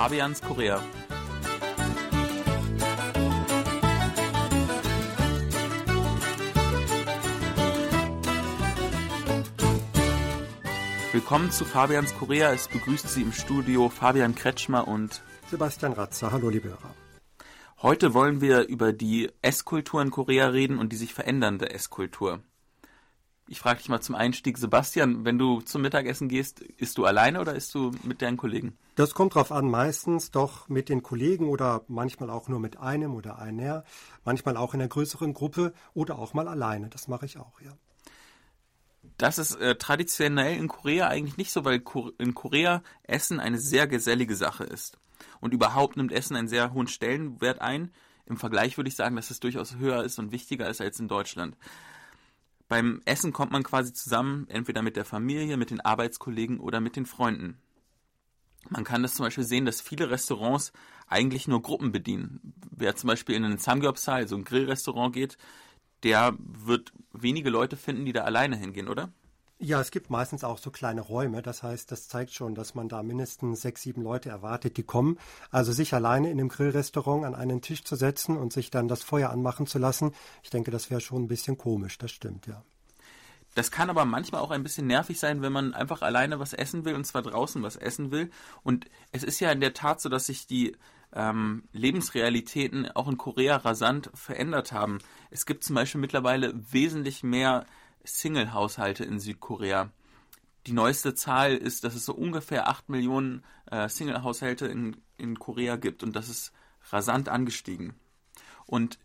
Fabians Korea. Willkommen zu Fabians Korea. Es begrüßt Sie im Studio Fabian Kretschmer und Sebastian Ratzer. Hallo, liebe Hörer. Heute wollen wir über die Esskultur in Korea reden und die sich verändernde Esskultur. Ich frage dich mal zum Einstieg, Sebastian, wenn du zum Mittagessen gehst, isst du alleine oder isst du mit deinen Kollegen? Das kommt drauf an, meistens doch mit den Kollegen oder manchmal auch nur mit einem oder einer, manchmal auch in einer größeren Gruppe oder auch mal alleine. Das mache ich auch, ja. Das ist äh, traditionell in Korea eigentlich nicht so, weil in Korea Essen eine sehr gesellige Sache ist. Und überhaupt nimmt Essen einen sehr hohen Stellenwert ein. Im Vergleich würde ich sagen, dass es durchaus höher ist und wichtiger ist als in Deutschland. Beim Essen kommt man quasi zusammen, entweder mit der Familie, mit den Arbeitskollegen oder mit den Freunden. Man kann das zum Beispiel sehen, dass viele Restaurants eigentlich nur Gruppen bedienen. Wer zum Beispiel in einen Samgyeopsal, also ein Grillrestaurant geht, der wird wenige Leute finden, die da alleine hingehen, oder? Ja, es gibt meistens auch so kleine Räume. Das heißt, das zeigt schon, dass man da mindestens sechs, sieben Leute erwartet, die kommen. Also sich alleine in einem Grillrestaurant an einen Tisch zu setzen und sich dann das Feuer anmachen zu lassen, ich denke, das wäre schon ein bisschen komisch. Das stimmt, ja. Das kann aber manchmal auch ein bisschen nervig sein, wenn man einfach alleine was essen will und zwar draußen was essen will. Und es ist ja in der Tat so, dass sich die ähm, Lebensrealitäten auch in Korea rasant verändert haben. Es gibt zum Beispiel mittlerweile wesentlich mehr Single-Haushalte in Südkorea. Die neueste Zahl ist, dass es so ungefähr 8 Millionen äh, Single-Haushalte in, in Korea gibt und das ist rasant angestiegen. Und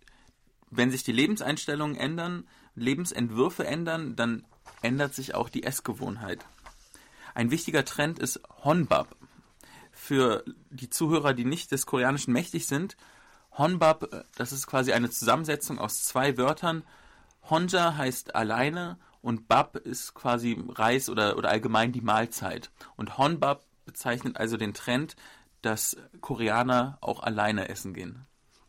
wenn sich die Lebenseinstellungen ändern, Lebensentwürfe ändern, dann ändert sich auch die Essgewohnheit. Ein wichtiger Trend ist Honbab. Für die Zuhörer, die nicht des Koreanischen mächtig sind, Honbab, äh, das ist quasi eine Zusammensetzung aus zwei Wörtern. Honja heißt alleine und Bab ist quasi Reis oder, oder allgemein die Mahlzeit. Und Honbab bezeichnet also den Trend, dass Koreaner auch alleine essen gehen.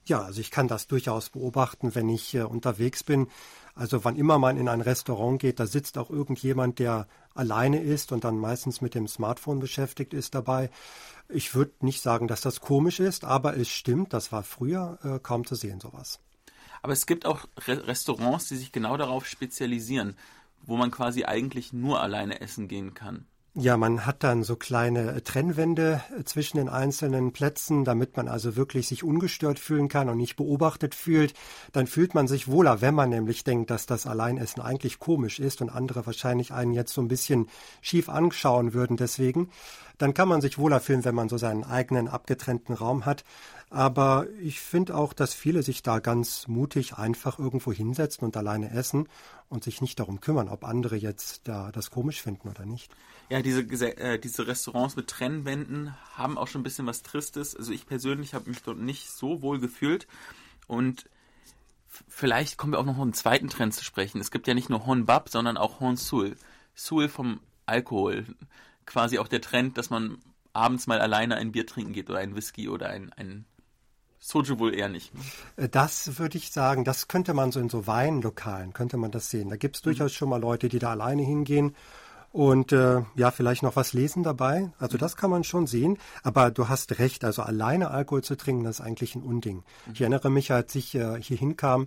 Ja, also ich kann das durchaus beobachten, wenn ich äh, unterwegs bin. Also wann immer man in ein Restaurant geht, da sitzt auch irgendjemand, der alleine ist und dann meistens mit dem Smartphone beschäftigt ist dabei. Ich würde nicht sagen, dass das komisch ist, aber es stimmt, das war früher äh, kaum zu sehen, sowas. Aber es gibt auch Re Restaurants, die sich genau darauf spezialisieren, wo man quasi eigentlich nur alleine essen gehen kann. Ja, man hat dann so kleine Trennwände äh, zwischen den einzelnen Plätzen, damit man also wirklich sich ungestört fühlen kann und nicht beobachtet fühlt. Dann fühlt man sich wohler, wenn man nämlich denkt, dass das Alleinessen eigentlich komisch ist und andere wahrscheinlich einen jetzt so ein bisschen schief anschauen würden deswegen. Dann kann man sich wohler fühlen, wenn man so seinen eigenen abgetrennten Raum hat. Aber ich finde auch, dass viele sich da ganz mutig einfach irgendwo hinsetzen und alleine essen und sich nicht darum kümmern, ob andere jetzt da das komisch finden oder nicht. Ja, diese, äh, diese Restaurants mit Trennwänden haben auch schon ein bisschen was Tristes. Also ich persönlich habe mich dort nicht so wohl gefühlt. Und vielleicht kommen wir auch noch einen zweiten Trend zu sprechen. Es gibt ja nicht nur Honbab, sondern auch Honsul. Sul vom Alkohol. Quasi auch der Trend, dass man abends mal alleine ein Bier trinken geht oder ein Whisky oder ein, ein Soju wohl eher nicht. Äh, das würde ich sagen, das könnte man so in so Weinlokalen, könnte man das sehen. Da gibt es mhm. durchaus schon mal Leute, die da alleine hingehen und äh, ja, vielleicht noch was lesen dabei. Also das kann man schon sehen. Aber du hast recht, also alleine Alkohol zu trinken, das ist eigentlich ein Unding. Mhm. Ich erinnere mich, als ich äh, hier hinkam,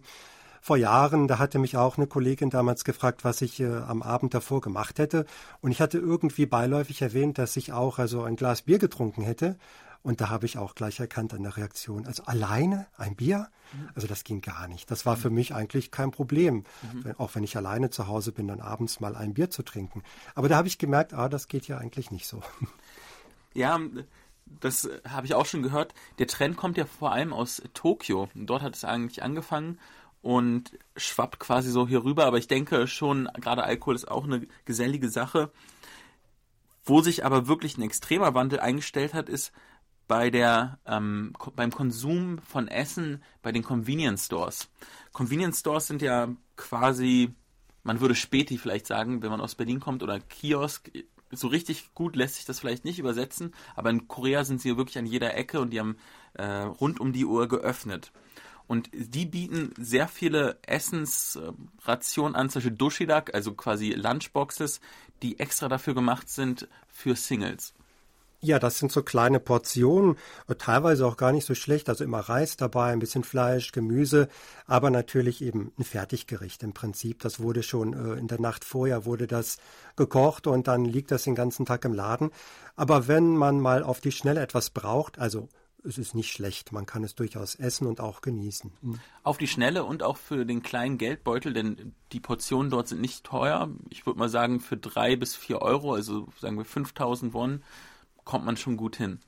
vor Jahren, da hatte mich auch eine Kollegin damals gefragt, was ich äh, am Abend davor gemacht hätte. Und ich hatte irgendwie beiläufig erwähnt, dass ich auch also ein Glas Bier getrunken hätte. Und da habe ich auch gleich erkannt an der Reaktion, also alleine ein Bier, mhm. also das ging gar nicht. Das war für mich eigentlich kein Problem, mhm. auch wenn ich alleine zu Hause bin, dann abends mal ein Bier zu trinken. Aber da habe ich gemerkt, ah, das geht ja eigentlich nicht so. Ja, das habe ich auch schon gehört. Der Trend kommt ja vor allem aus Tokio. Dort hat es eigentlich angefangen und schwappt quasi so hier rüber. Aber ich denke schon, gerade Alkohol ist auch eine gesellige Sache. Wo sich aber wirklich ein extremer Wandel eingestellt hat, ist, bei der, ähm, beim Konsum von Essen bei den Convenience Stores. Convenience Stores sind ja quasi, man würde Späti vielleicht sagen, wenn man aus Berlin kommt, oder Kiosk. So richtig gut lässt sich das vielleicht nicht übersetzen, aber in Korea sind sie wirklich an jeder Ecke und die haben äh, rund um die Uhr geöffnet. Und die bieten sehr viele Essensrationen an, zum Beispiel Doshidak, also quasi Lunchboxes, die extra dafür gemacht sind für Singles. Ja, das sind so kleine Portionen, äh, teilweise auch gar nicht so schlecht. Also immer Reis dabei, ein bisschen Fleisch, Gemüse, aber natürlich eben ein Fertiggericht im Prinzip. Das wurde schon äh, in der Nacht vorher wurde das gekocht und dann liegt das den ganzen Tag im Laden. Aber wenn man mal auf die Schnelle etwas braucht, also es ist nicht schlecht, man kann es durchaus essen und auch genießen. Hm. Auf die Schnelle und auch für den kleinen Geldbeutel, denn die Portionen dort sind nicht teuer. Ich würde mal sagen, für drei bis vier Euro, also sagen wir 5000 Won, kommt man schon gut hin.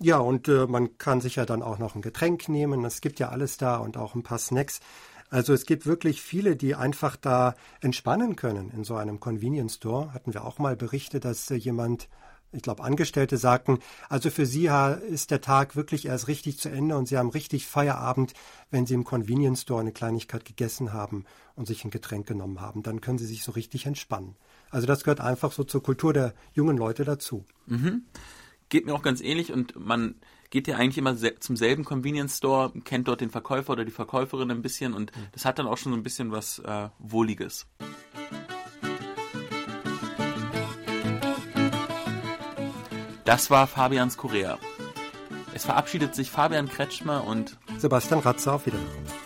Ja, und äh, man kann sich ja dann auch noch ein Getränk nehmen. Es gibt ja alles da und auch ein paar Snacks. Also es gibt wirklich viele, die einfach da entspannen können in so einem Convenience Store. Hatten wir auch mal berichtet, dass äh, jemand, ich glaube Angestellte sagten, also für sie ist der Tag wirklich erst richtig zu Ende und sie haben richtig Feierabend, wenn sie im Convenience Store eine Kleinigkeit gegessen haben und sich ein Getränk genommen haben. Dann können sie sich so richtig entspannen. Also das gehört einfach so zur Kultur der jungen Leute dazu. Mhm. Geht mir auch ganz ähnlich und man geht ja eigentlich immer zum selben Convenience Store, kennt dort den Verkäufer oder die Verkäuferin ein bisschen und mhm. das hat dann auch schon so ein bisschen was äh, Wohliges. Das war Fabians Korea. Es verabschiedet sich Fabian Kretschmer und Sebastian Ratzer auf Wiedersehen.